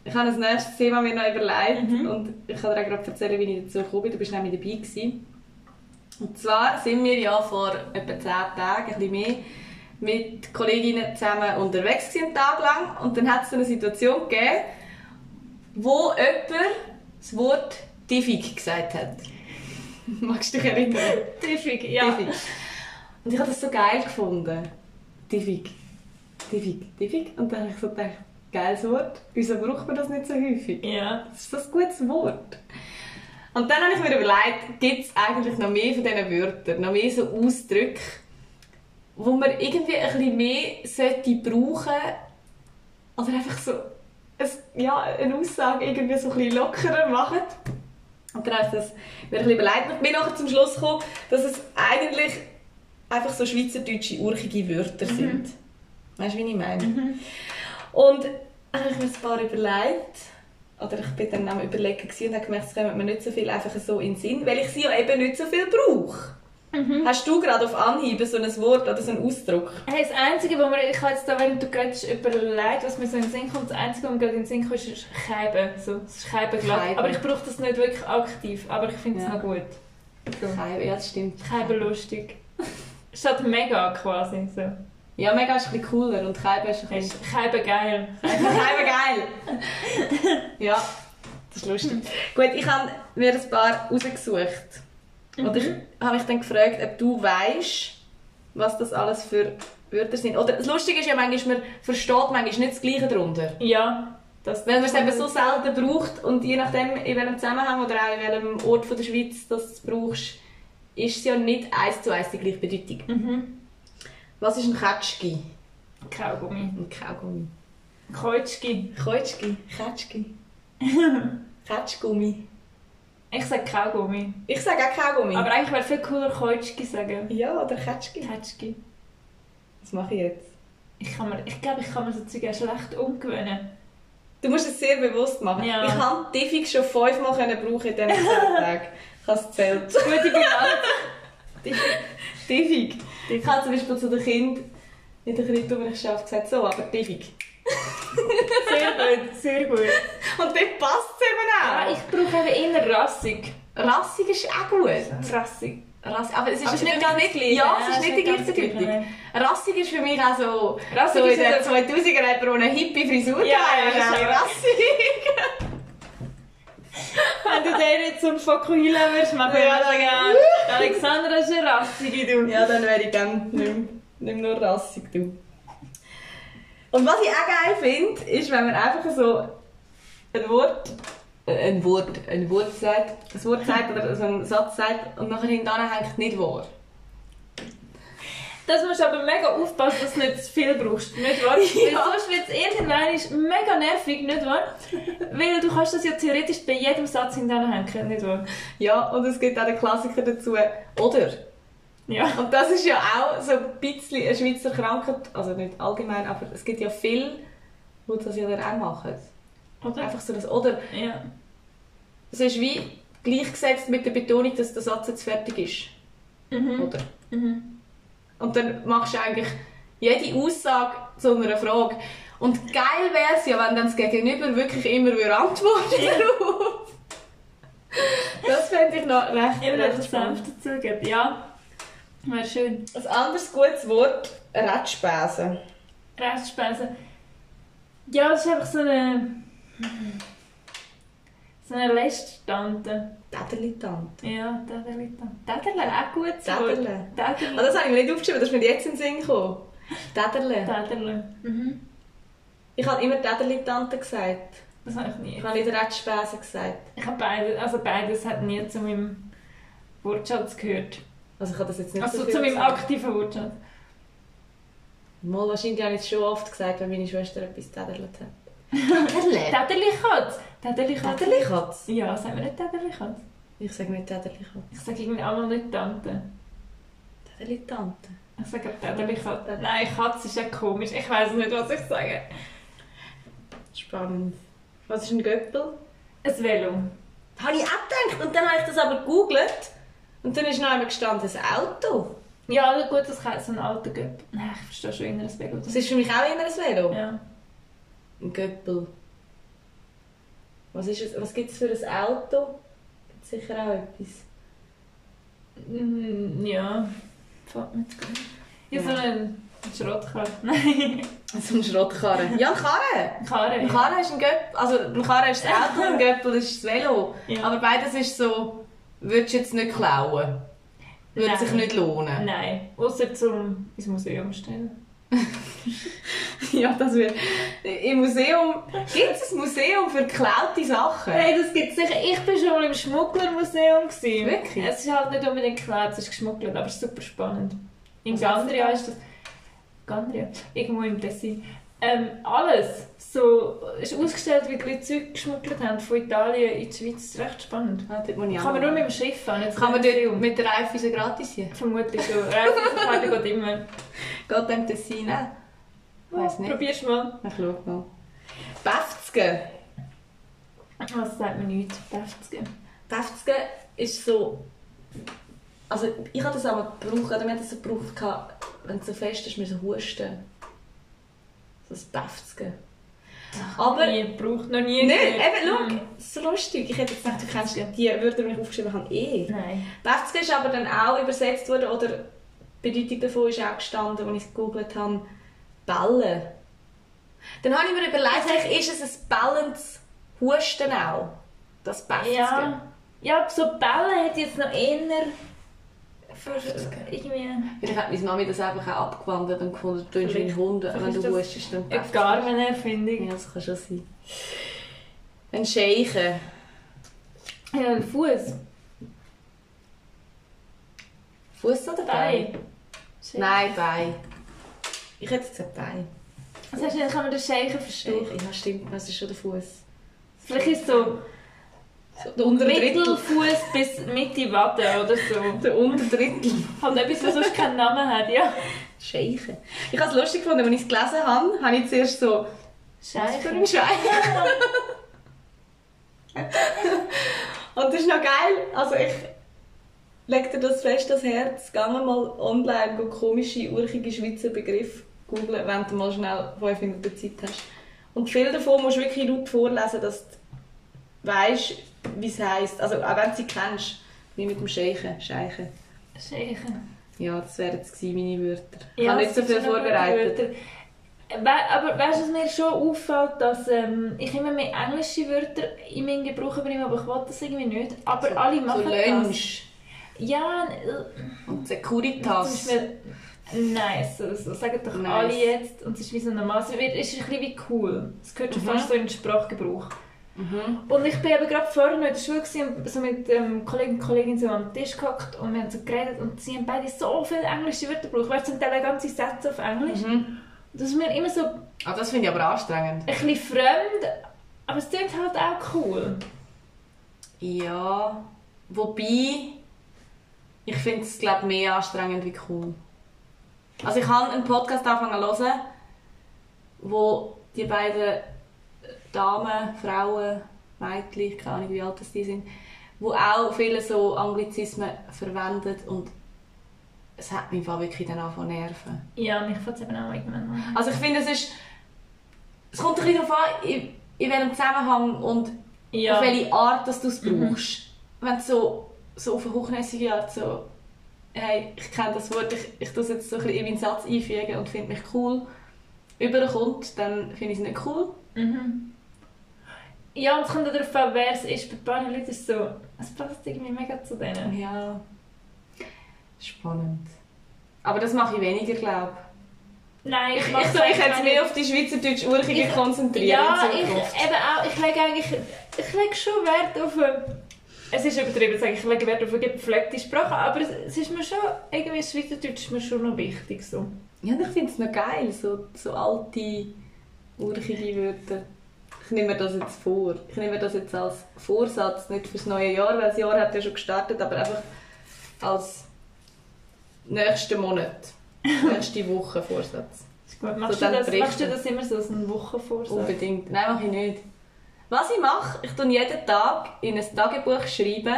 Ich habe ein nächstes Thema mir noch überlegt Mhm. und ich kann dir auch gerade erzählen, wie ich dazu gekommen bin. Du bist nämlich dabei gewesen. Und zwar sind wir ja vor etwa 10 Tagen, ein bisschen mehr, mit Kolleginnen zusammen unterwegs gewesen, einen Tag lang und dann hat es eine Situation gegeben, wo jemand das Wort diffig gesagt hat. (laughs) Magst du dich erinnern? Tiffig, ja. Diffig. Und ich habe das so geil gefunden. Diffig. Diffig. Diffig. Und dann habe ich so gedacht, geiles Wort. Wieso braucht man das nicht so häufig? Ja. Das ist ein gutes Wort. Und dann habe ich mir überlegt, gibt es eigentlich noch mehr von diesen Wörtern, noch mehr so Ausdrücke, wo man irgendwie ein bisschen mehr sollte brauchen oder einfach so ein, ja, eine Aussage irgendwie so ein bisschen lockerer machen. Und dann habe ich das mir ein bisschen überlegt und bin nachher zum Schluss gekommen, dass es eigentlich einfach so schweizerdeutsche, urchige Wörter sind. Weißt du, wie ich meine? Und dann habe ich mir ein paar überlegt. Oder ich bin dann am überlegen und habe gemerkt, es kommt mir nicht so viel einfach so in den Sinn, weil ich sie ja eben nicht so viel brauche. Hast du gerade auf Anhieb so ein Wort oder so einen Ausdruck? Hey, das Einzige, wo mir, ich habe jetzt da, während du gerade überlegt, was mir so in den Sinn kommt, das Einzige, was mir gerade in den Sinn kommt, ist Scheiben. So. Scheiben. Aber ich brauche das nicht wirklich aktiv, aber ich finde es Ja. noch gut. So. Scheibe, ja, das stimmt. Scheiben lustig. (laughs) Statt mega quasi. So. Ja, mega ist ein bisschen cooler und Scheibe ist ein bisschen... Scheiben geil. Scheibe geil! (laughs) ja, das ist lustig. Gut, ich habe mir ein paar rausgesucht. Und ich habe mich dann gefragt, ob du weißt, was das alles für Wörter sind. Oder das Lustige ist ja manchmal, man versteht manchmal nicht das Gleiche darunter. Ja. Das, Weil man es eben so selten braucht und je nachdem, in welchem Zusammenhang oder auch in welchem Ort von der Schweiz das brauchst, ist es ja nicht eins zu eins die gleiche Bedeutung. Mhm. Was ist ein Ketschki? Kaugummi. Ein Kaugummi. Keutschki. Ketschki? (laughs) Ketschki? Ketschgummi. Ich sage Kaugummi. Ich sage auch Kaugummi. Aber eigentlich wäre viel cooler Keutschki sagen. ja, oder Ketschki. Ketschki. Was mache ich jetzt? Ich, kann mir, ich glaube, ich kann mir so Zeug auch schlecht umgewöhnen. Du musst es sehr bewusst machen. Ja. Ich habe Diffig schon fünfmal brauchen in diesen (laughs) zehn Tagen. Ich habe es gezählt. Gute Bilanz. (laughs) Diffig. Ich habe zum Beispiel zu den Kindern in der Krippe, wenn ich schaffe, gesagt, so, aber Diffig. Sehr gut, sehr gut. Und dort passt es eben Ja, auch. ich brauche eben eher rassig. Rassig ist auch gut. Rassig. Rassig. Aber es ist, Aber es es ist nicht ganz gleich, Ja, ja, es ist nicht die ganz gleiche gleich, Bedeutung. Rassig ist für mich auch so, Rassig so in ist den so- 2000er hat er eine hippie Frisur Ja, ja, ist auch schon. rassig. Wenn du den jetzt zum Fokuhila würdest machen, Ja, ja, dann- sagen, Alexandra ist eine rassige, du. Ja, dann wäre ich dann nicht, mehr- nicht mehr nur rassig, du. Und was ich auch geil finde, ist, wenn man einfach so ein Wort, äh, ein Wort, ein Wort sagt, ein Wort sagt oder so einen Satz sagt und nachher hinterher hängt nicht wahr. Das musst du aber mega aufpassen, dass du nicht zu viel brauchst, nicht wahr? (laughs) Weil sonst wird es irgendwann ist mega nervig, nicht wahr? Weil du kannst das ja theoretisch bei jedem Satz hinterher hängen, nicht wahr? Ja, und es gibt auch den Klassiker dazu, oder? Ja. Und das ist ja auch so ein bisschen eine Schweizer Krankheit, also nicht allgemein, aber es gibt ja viele, die das ja dann auch machen. Oder? Einfach so das Oder. Ja. Es ist wie gleichgesetzt mit der Betonung, dass der Satz jetzt fertig ist. Mhm. Oder? Mhm. Und dann machst du eigentlich jede Aussage zu einer Frage. Und geil wäre es ja, wenn dann das Gegenüber wirklich immer würde antworten darauf. Das fände ich noch recht, Immer recht spannend. Senf dazugeben, ja. Wäre schön. Ein anderes gutes Wort, Rätschpäse. Restspeisen. Ja, das ist einfach so eine... So eine Lesttante. Täterli-Tante. Ja, Täterli-Tante. Täterle, auch gut. Täterle. Ah, Täterle. das habe ich mir nicht aufgeschrieben, das ist mir jetzt in den Sinn gekommen. Täterle. Täterle. Mhm. Ich habe immer Täterli-Tante gesagt. Das habe ich nie. Ich habe nicht Rätschpäse gesagt. Ich habe beides, also beides hat nie zu meinem Wortschatz gehört. Also ich habe das jetzt nicht Also so viel zu meinem gesagt. aktiven Wortschatz. Mal wahrscheinlich habe ich es schon oft gesagt, wenn meine Schwester etwas täterlet hat. Täterle? Täterli-Katz. Täterli-Katz. Täterli-Katz? Ja, sagen wir nicht Täterli-Katz. Ich sage nicht Täterli-Katz. Ich sage irgendwie einmal nicht Tante. Täterli-Tante. Ich sage Täterli-Katz. Nein, Katz ist ja komisch. Ich weiß nicht, was ich sage. Spannend. Was ist ein Göppel? Ein Velo. Habe ich auch gedacht. Und dann habe ich das aber gegoogelt. Und dann ist noch einmal gestanden, ein Auto. Ja, also gut, das kann so ein Auto geben. Nein, ich verstehe schon ein Velo. Das ist für mich auch immer ein Velo. Ja. Ein Göppel. Was, ist es, was gibt es für ein Auto? Gibt sicher auch etwas. Mm, Ja. Fällt mir jetzt. Ja, so ein Ein Schrottkarren. Nein. (laughs) So ein Schrottkarren. Ja, ein Karren. Ein Karren. Ein Karren ist ein Göppel, also ein Karren ist das Auto, ein Göppel ist das Velo. Ja. Aber beides ist so, würdest du jetzt nicht klauen. Würde Nein. sich nicht lohnen. Nein. Außer zum ins Museum stellen. (laughs) Ja, das wird. Im Museum. Gibt es ein Museum für geklaute Sachen? Hey, das gibt's sicher. Ich bin schon mal im Schmugglermuseum. Gewesen. Wirklich? Es ist halt nicht unbedingt klar, es ist geschmuggelt, aber es ist super spannend. In hat's Gandria ist das... Gandria? Irgendwo im Tessin. Ähm, alles. So, ist ausgestellt, wie die Leute Zeug geschmuggelt haben von Italien in die Schweiz. Das ist recht spannend. Ah, dort muss ich Kann man nur mit dem Schiff fahren, nicht Kann man dort Museum. mit der Reifeisen gratis hier? Vermutlich schon. Reisekarte geht immer. Geht dem Tessin auch? Weiss nicht. Probier's mal. Ich schau mal. Befzgen. Was sagt man nicht? Befzgen. Befzgen ist so... Also ich habe das auch mal gebraucht, oder wir haben das so gebraucht, wenn es so fest ist, müssen husten. Das Befzgen. Aber... Nie gebraucht, noch nie gehört. eben, schau, Hm. so lustig. Ich hätte jetzt gedacht, du kennst ja die Wörter, die ich aufgeschrieben habe, eh. Nein. Befzgen ist aber dann auch übersetzt worden, oder die Bedeutung davon ist auch gestanden, als ich es gegoogelt habe, bellen. Dann habe ich mir überlegt, eigentlich ist es ein bellendes Husten auch, das Befzgen. Ja. Ja, so Bälle hat jetzt noch eher... Für irgendwie... Vielleicht hat meine Mami das einfach auch abgewandelt und gefunden, du tust wie ein Vielleicht- Hund, wenn du ist das hustest, dann Eine. Garmin-Erfindung. Ja, das kann schon sein. Ein Scheichen. Ja, ein Fuß. Fuß oder Bein? Bein. Nein, Bein. Ich hätte gesagt Bein. Was heißt denn, kann man den Scheichen verstehen? Ja, stimmt, das ist schon der Fuß. Vielleicht ist es so So, der. Mittelfuß bis Mitte Wade oder so. Der untere Drittel. Halt etwas, was sonst keinen Namen hat, ja. Scheichen. Ich habe es lustig gefunden, als ich es gelesen habe, habe ich zuerst so, was für ein Scheichen? Und das ist noch geil. Also ich leg dir das fest ans Herz. Geh mal online go komische, urchige Schweizer Begriffe googlen, wenn du mal schnell 5 Minuten Zeit hast. Und viel davon musst du wirklich laut vorlesen, dass du weißt, wie es heisst. Also auch wenn du sie kennst. Wie mit dem Scheichen. Scheichen. Scheichen. Ja, das wären jetzt meine Wörter. Ich Ja, habe nicht so viel vorbereitet. Aber weißt du, was mir schon auffällt, dass ähm, ich immer mehr englische Wörter in meinem Gebrauch übernehme, aber ich will das irgendwie nicht. Aber alle machen so das. Lunch Ja, äh, und Securitas. Nice, so, so sagen doch Nice. alle jetzt und es ist wie so normal. Es wird- es ist ein bisschen wie cool. Es gehört schon Mhm. fast so in den Sprachgebrauch. Mhm. Und ich bin eben gerade vorher noch in der Schule gewesen und so mit ähm, Kollegen und Kolleginnen so am Tisch gehockt und wir haben so geredet und sie haben beide so viele englische Wörter gebraucht. Weißt du, zum Teil ganze Sätze auf Englisch. Mhm. Das ist mir immer so ein Ah, das finde ich aber anstrengend. bisschen fremd, aber es klingt halt auch cool. Ja, wobei ich finde es glaube mehr anstrengend wie cool. Also ich habe einen Podcast angefangen zu hören, wo die beiden Damen, Frauen, Mädchen, keine Ahnung wie alt das die sind, wo auch viele so Anglizismen verwendet und es hat mich wirklich dann angefangen zu nerven. Ja, mich fällt es eben auch irgendwann an. Also ich finde, es ist... Es kommt ein bisschen darauf an, in, in welchem Zusammenhang und Ja. auf welche Art dass du es Mhm. brauchst. Wenn du so, so auf eine hochnäsige Art so... Hey, ich kenne das Wort, ich, ich tue es jetzt so ein bisschen in meinen Satz einfügen und finde mich cool, überkommt, dann finde ich es nicht cool. Mhm. Ja, und es kommt auch darauf an, wer es ist. Bei ein paar Leuten ist es so, es passt irgendwie mega zu denen. Ja, spannend. Aber das mache ich weniger, glaube Nein, ich. Ich, mach's ich, so, ich hätte mehr auf die schweizerdeutsch-urchige Ich- konzentrieren. Ja, ich, eben auch, ich lege eigentlich, ich lege schon Wert auf eine, es ist übertrieben zu sagen, ich lege Wert auf eine gepflegte Sprache, aber es, es ist mir schon, irgendwie Schweizerdeutsch ist mir schon noch wichtig so. Ja, und ich finde es noch geil, so, so alte, urchige Wörter. Ich nehme mir das jetzt vor. Ich nehme mir das jetzt als Vorsatz, nicht fürs neue Jahr, weil das Jahr hat ja schon gestartet, aber einfach als nächsten Monat, (laughs) nächste Woche Vorsatz. Gut. Machst, So du das, machst du das immer so als einen Wochenvorsatz? Unbedingt. Nein, mache ich nicht. Was ich mache, ich tue jeden Tag in ein Tagebuch schreiben,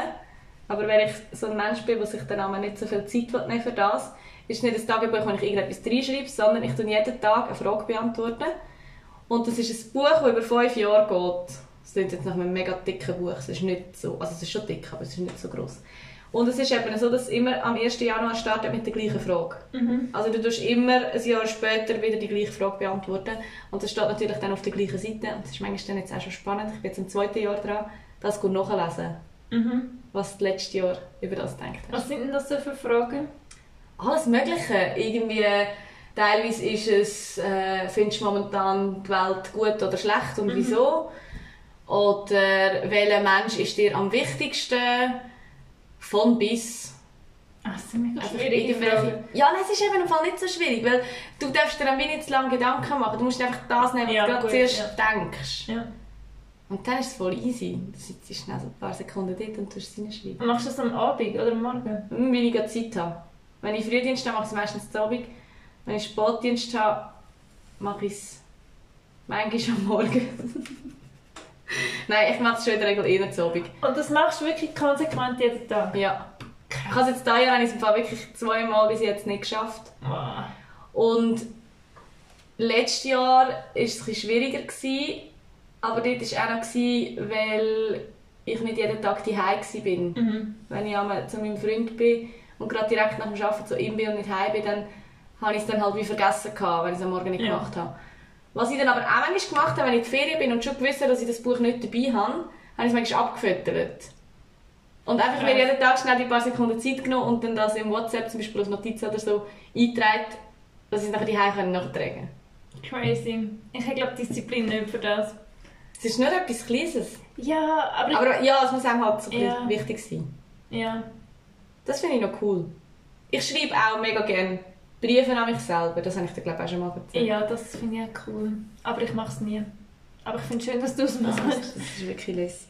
aber weil ich so ein Mensch bin, der sich dann auch nicht so viel Zeit nehmen für das, ist es nicht ein Tagebuch, wo ich irgendetwas reinschreibe, sondern ich tue jeden Tag eine Frage beantworten. Und das ist ein Buch, das über fünf Jahre geht. Es klingt jetzt nach einem mega dicken Buch. Es ist nicht so, also es ist schon dick, aber es ist nicht so groß. Und es ist eben so, dass es immer am 1. Januar startet mit der gleichen Frage. Mhm. Also du tust immer ein Jahr später wieder die gleiche Frage beantworten. Und das steht natürlich dann auf der gleichen Seite. Und das ist manchmal dann jetzt auch schon spannend. Ich bin jetzt im zweiten Jahr dran, das gut nachlesen, Mhm. was du letztes Jahr über das hast. Was sind denn das so für Fragen? Alles Mögliche. Irgendwie, teilweise ist es, äh, findest du momentan die Welt gut oder schlecht und wieso? Oder welcher Mensch ist dir am wichtigsten? Von bis. Ach, das sind mega irgendwelche- Fragen. Ja, nein, es ist eben im Fall nicht so schwierig, weil du darfst dir dann wie nicht zu lange Gedanken machen. Du musst einfach das nehmen, was Ja, du gerade gut, zuerst ja. denkst. Ja. Und dann ist es voll easy. Du sitzt schnell so ein paar Sekunden dort und tust es reinschreiben. Und Machst du das am Abend oder am Morgen? Wenn ich Zeit habe. Wenn ich Frühdienst habe, mache ich es meistens zu Abend. Wenn ich Spätdienst habe, mache ich es manchmal am Morgen. (laughs) Nein, ich mache es schon in der Regel eher zu Abend. Und das machst du wirklich konsequent jeden Tag? Ja. Ich habe es jetzt dieses Jahr ich es Fall wirklich zweimal bis jetzt nicht geschafft. Wow. Und letztes Jahr war es ein bisschen schwieriger. Gewesen, aber dort war auch noch, gewesen, weil ich nicht jeden Tag daheim war. Mhm. Wenn ich einmal zu meinem Freund bin und gerade direkt nach dem Arbeiten zu ihm bin und nicht heim bin, dann habe ich es dann halt wie vergessen, gehabt, weil ich es am Morgen nicht Ja. gemacht habe. Was ich dann aber auch manchmal gemacht habe, wenn ich in die Ferien bin und schon gewusst habe, dass ich das Buch nicht dabei habe, habe ich es manchmal abgefüttert. Und einfach mir Krass. jeden Tag schnell die paar Sekunden Zeit genommen und dann das im WhatsApp zum Beispiel auf Notizen oder so eingetragen, dass ich es nachher die Hause nachtragen kann. Crazy. Ich habe glaube Disziplin nicht für das. Es ist nur etwas Kleines. Ja, aber... Aber ja, es muss einem halt so Ja. wichtig sein. ja. Das finde ich noch cool. Ich schreibe auch mega gerne Briefe an mich selber. Das habe ich dir, glaube ich, auch schon mal erzählt. ja, das finde ich auch cool. Aber ich mache es nie. Aber ich finde es schön, dass du es Das machst. das ist wirklich lässig.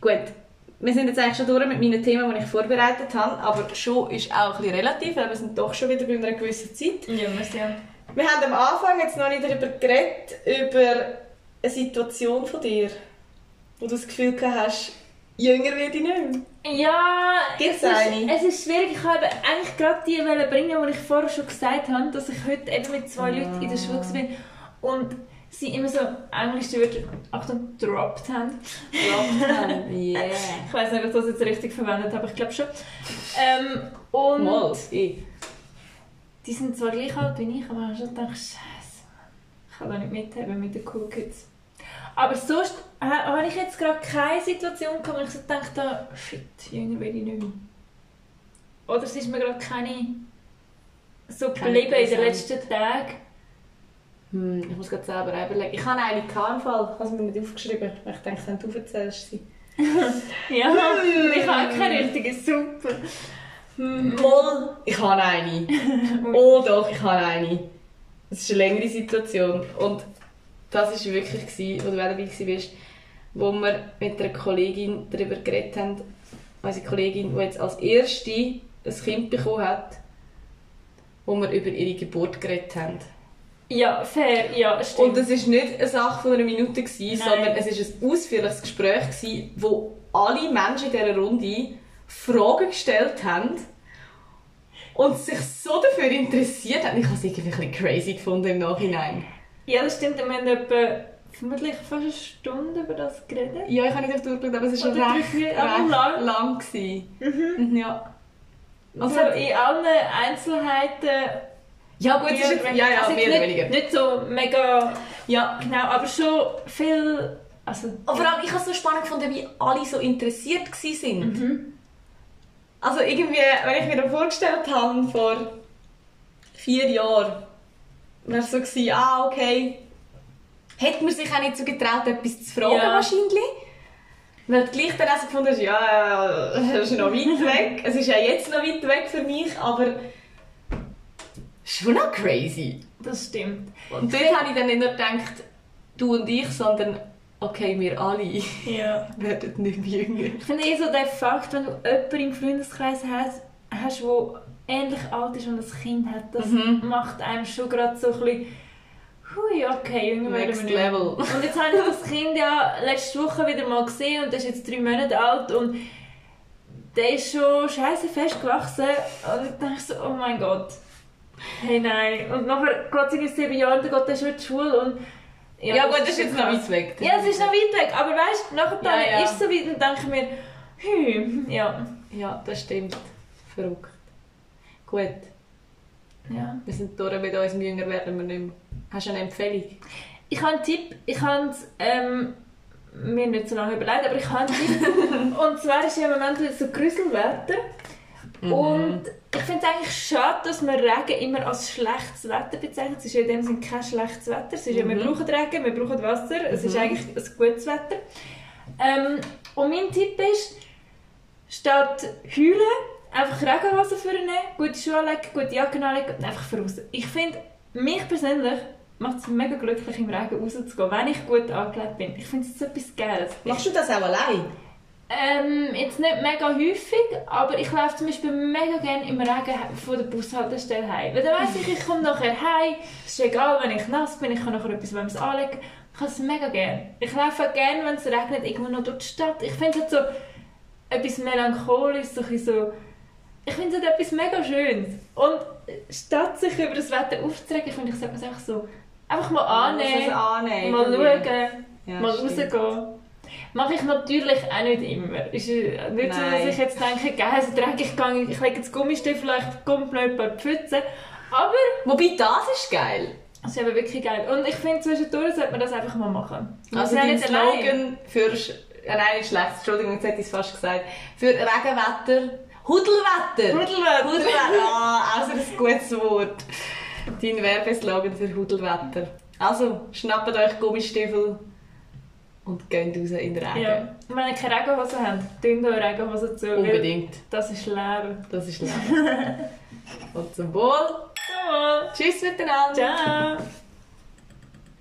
Gut, wir sind jetzt eigentlich schon durch mit meinen Themen, die ich vorbereitet habe. Aber schon ist auch ein bisschen relativ, weil wir sind doch schon wieder bei einer gewissen Zeit. Ja, muss ja. Wir haben am Anfang jetzt noch nicht darüber geredet, über eine Situation von dir, wo du das Gefühl gehabt hast, jünger werde ich nicht. Ja, Gibt's es, eine? Ist, es ist schwierig. Ich wollte eigentlich gerade die bringen, die ich vorher schon gesagt habe, dass ich heute eben mit zwei Leuten in der Schule war und sie immer so englische Wörter, Achtung, dropped haben. (laughs) yeah. Ich weiß nicht, ob ich das jetzt richtig verwendet habe, ich glaube schon. Ähm, und Mal, ich. die sind zwar gleich alt wie ich, aber ich habe schon gedacht, Scheiße, ich kann da nicht mithaben mit den Cool Kids. Aber sonst äh, habe ich jetzt gerade keine Situation gehabt, wo ich so gedacht habe, shit, jünger will ich nicht mehr. Oder es ist mir gerade keine so geblieben in den letzten Tagen. Hm, ich muss gerade selber überlegen. Ich habe eine im Fall. Ich habe es mir nicht aufgeschrieben. weil Ich denke, wenn du erzählst sie. (laughs) Ja, ich habe keine richtige Super. Moll. Ich habe eine. (laughs) oh doch, ich habe eine. Das ist eine längere Situation. Und das war wirklich, wo du dabei warst, wo wir mit einer Kollegin darüber geredet haben. Unsere Kollegin, die jetzt als erste ein Kind bekommen hat, wo wir über ihre Geburt geredet haben. Ja, fair, ja, stimmt. Und es war nicht eine Sache von einer Minute, gewesen, Nein. sondern es war ein ausführliches Gespräch, gewesen, wo alle Menschen in dieser Runde Fragen gestellt haben und sich so dafür interessiert haben. Ich habe es irgendwie ein bisschen crazy gefunden im Nachhinein. ja, das stimmt. Wir haben etwa vermutlich fast eine Stunde über das geredet. Ja, ich habe nicht auf die Uhr geschaut, aber es war recht, vier, aber recht lang. lang. gewesen. Mhm. Ja. Also Also, in allen Einzelheiten. ja gut, es ist jetzt, ja, ja, also mehr oder nicht, weniger. Nicht so mega Ja. genau, aber schon viel. Also, Und vor allem, ich habe es so spannend gefunden, wie alle so interessiert waren. Mhm. Also irgendwie, wenn ich mir das vorgestellt habe, vor vier Jahren, wäre es so gewesen, ah, okay, hätte man sich auch nicht so getraut, etwas zu fragen Ja. wahrscheinlich. Weil du gleich dann auch so gefunden hast, ja, das ist noch weit weg. Es ist ja jetzt noch weit weg für mich, aber schon noch crazy. das stimmt. Und dort habe ich dann nicht nur gedacht, du und ich, sondern okay, wir alle Ja. (laughs) werden nicht mehr jünger. Ich finde eh so der Fakt, wenn du jemanden im Freundeskreis hast, hast der ähnlich alt ist und ein Kind hat, das Mhm. macht einem schon gerade so ein bisschen. Hui, okay, Junge, Next wir nicht. level. Und jetzt habe ich das Kind ja letzte Woche wieder mal gesehen und der ist jetzt drei Monate alt und der ist schon scheiße fest gewachsen. Und ich dachte so, oh mein Gott. Hey, nein. Und nachher geht es sieben Jahre, dann geht der schon in die Schule und... Ja, gut, das ist jetzt noch weit weg. Ja, es ist noch weit weg, aber weißt du, nachher Ja, ja. ist es so weit und denke ich mir, hm, ja. Ja, das stimmt. Verrückt. Gut, Ja. wir sind durch mit uns, jünger werden wir nicht mehr. Hast du eine Empfehlung? Ich habe einen Tipp. Ich habe es ähm, mir nicht so lange überlegt, aber ich habe einen Tipp. (laughs) Und zwar ist ja im Moment so Grüsselwetter. Mhm. Und ich finde es eigentlich schade, dass man Regen immer als schlechtes Wetter bezeichnet. Es ist in dem Sinne kein schlechtes Wetter. Es ist ja, wir Mhm. brauchen Regen, wir brauchen Wasser. Es ist Mhm. eigentlich ein gutes Wetter. Ähm, und mein Tipp ist, statt heulen, einfach Regenhosen vornehmen, gute Schuhe anlegen, gute Jacken anlegen und einfach voraus. Ich finde, mich persönlich macht es mega glücklich, im Regen rauszugehen, wenn ich gut angelegt bin. Ich finde es etwas Geiles. Machst du das auch allein? Ähm, jetzt nicht mega häufig, aber ich laufe zum Beispiel mega gerne im Regen von der Bushaltestelle heim. Weil dann weiss ich, ich komme nachher heim. Es ist egal, wenn ich nass bin, ich kann nachher etwas Warmes anlegen. Ich habe es mega gerne. Ich laufe auch gerne, wenn es regnet, irgendwo noch durch die Stadt. Ich finde es halt so etwas melancholisch, so, ein bisschen so ich finde es halt etwas mega Schönes. Und statt sich über das Wetter aufzuregen, finde ich, es einfach so einfach mal annehmen, annehmen. mal schauen Ja, mal stimmt. rausgehen. Mache ich natürlich auch nicht immer. Ist nicht so, dass ich jetzt denke, geil, so dreckig, ich, gehe, ich lege jetzt Gummistiefel, vielleicht kommt noch jemand Pfütze. Aber Wobei, das ist geil. es ist eben wirklich geil. Und ich finde, zwischendurch sollte man das einfach mal machen. Man Also dein nicht allein. Slogan für... Äh, Nein, schlecht. Entschuldigung, jetzt hätte ich es fast gesagt. Für Regenwetter... Hudelwetter! Hudelwetter. Hudelwetter! (laughs) Ah, also ein gutes Wort. Dein Werbeslogan für Hudelwetter. Also, schnappt euch Gummistiefel und geht raus in den Regen. Ja. Wenn ihr keine Regenhose habt, tun euch Regenhose zu. Unbedingt. Das ist Leben. Das ist (laughs) Leben. und zum Wohl. Ciao. Tschüss miteinander. Ciao.